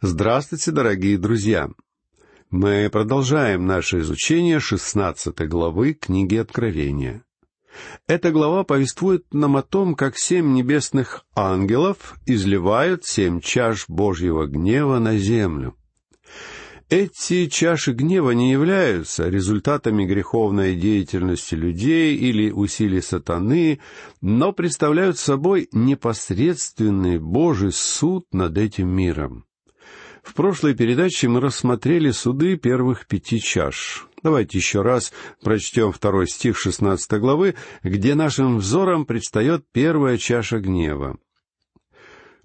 Здравствуйте, дорогие друзья! Мы продолжаем наше изучение шестнадцатой главы книги Откровения. Эта глава повествует нам о том, как семь небесных ангелов изливают семь чаш Божьего гнева на землю. Эти чаши гнева не являются результатами греховной деятельности людей или усилий сатаны, но представляют собой непосредственный Божий суд над этим миром. В прошлой передаче мы рассмотрели суды первых пяти чаш. Давайте еще раз прочтем второй стих шестнадцатой главы, где нашим взором предстает первая чаша гнева.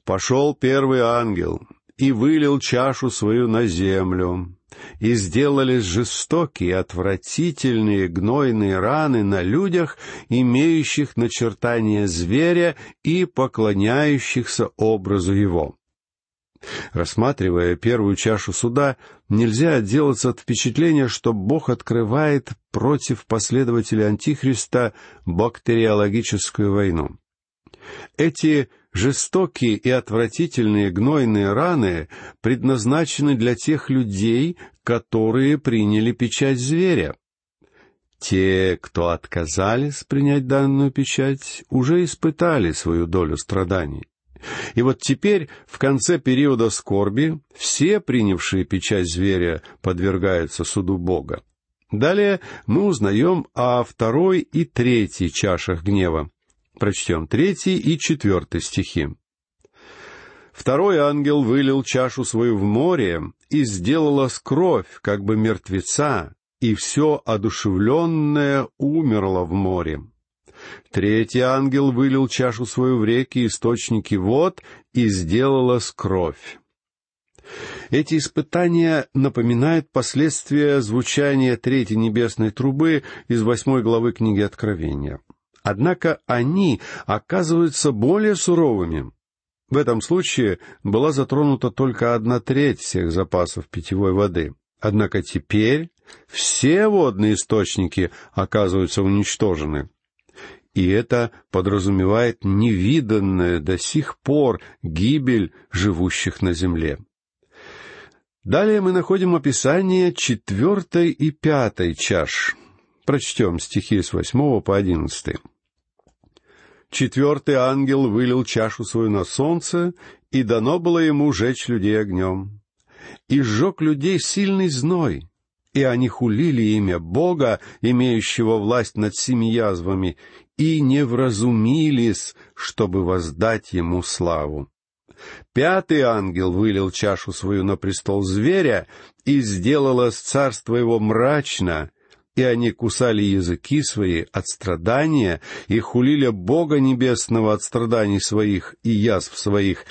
«Пошел первый ангел и вылил чашу свою на землю, и сделались жестокие, отвратительные, гнойные раны на людях, имеющих начертание зверя и поклоняющихся образу его». Рассматривая первую чашу суда, нельзя отделаться от впечатления, что Бог открывает против последователей Антихриста бактериологическую войну. Эти жестокие и отвратительные гнойные раны предназначены для тех людей, которые приняли печать зверя. Те, кто отказались принять данную печать, уже испытали свою долю страданий. И вот теперь, в конце периода скорби, все принявшие печать зверя подвергаются суду Бога. Далее мы узнаем о второй и третьей чашах гнева. Прочтем третий и четвертый стихи. Второй ангел вылил чашу свою в море, и сделала кровь, как бы мертвеца, и все одушевленное умерло в море. Третий ангел вылил чашу свою в реки, источники вод, и сделалась кровь. Эти испытания напоминают последствия звучания третьей небесной трубы из восьмой главы книги Откровения. Однако они оказываются более суровыми. В этом случае была затронута только одна треть всех запасов питьевой воды. Однако теперь все водные источники оказываются уничтожены и это подразумевает невиданное до сих пор гибель живущих на земле. Далее мы находим описание четвертой и пятой чаш. Прочтем стихи с восьмого по одиннадцатый. Четвертый ангел вылил чашу свою на солнце, и дано было ему жечь людей огнем. И сжег людей сильный зной, и они хулили имя Бога, имеющего власть над семи язвами, и не вразумились, чтобы воздать ему славу. Пятый ангел вылил чашу свою на престол зверя, и сделалось царство его мрачно, и они кусали языки свои от страдания и хулили Бога Небесного от страданий своих и язв своих,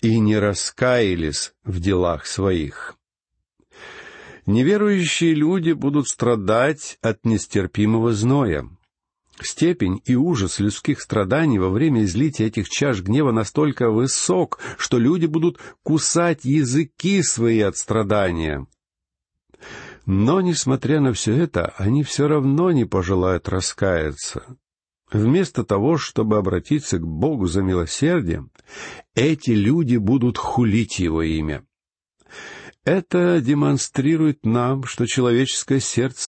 и не раскаялись в делах своих. Неверующие люди будут страдать от нестерпимого зноя. Степень и ужас людских страданий во время излития этих чаш гнева настолько высок, что люди будут кусать языки свои от страдания. Но, несмотря на все это, они все равно не пожелают раскаяться. Вместо того, чтобы обратиться к Богу за милосердием, эти люди будут хулить Его имя. Это демонстрирует нам, что человеческое сердце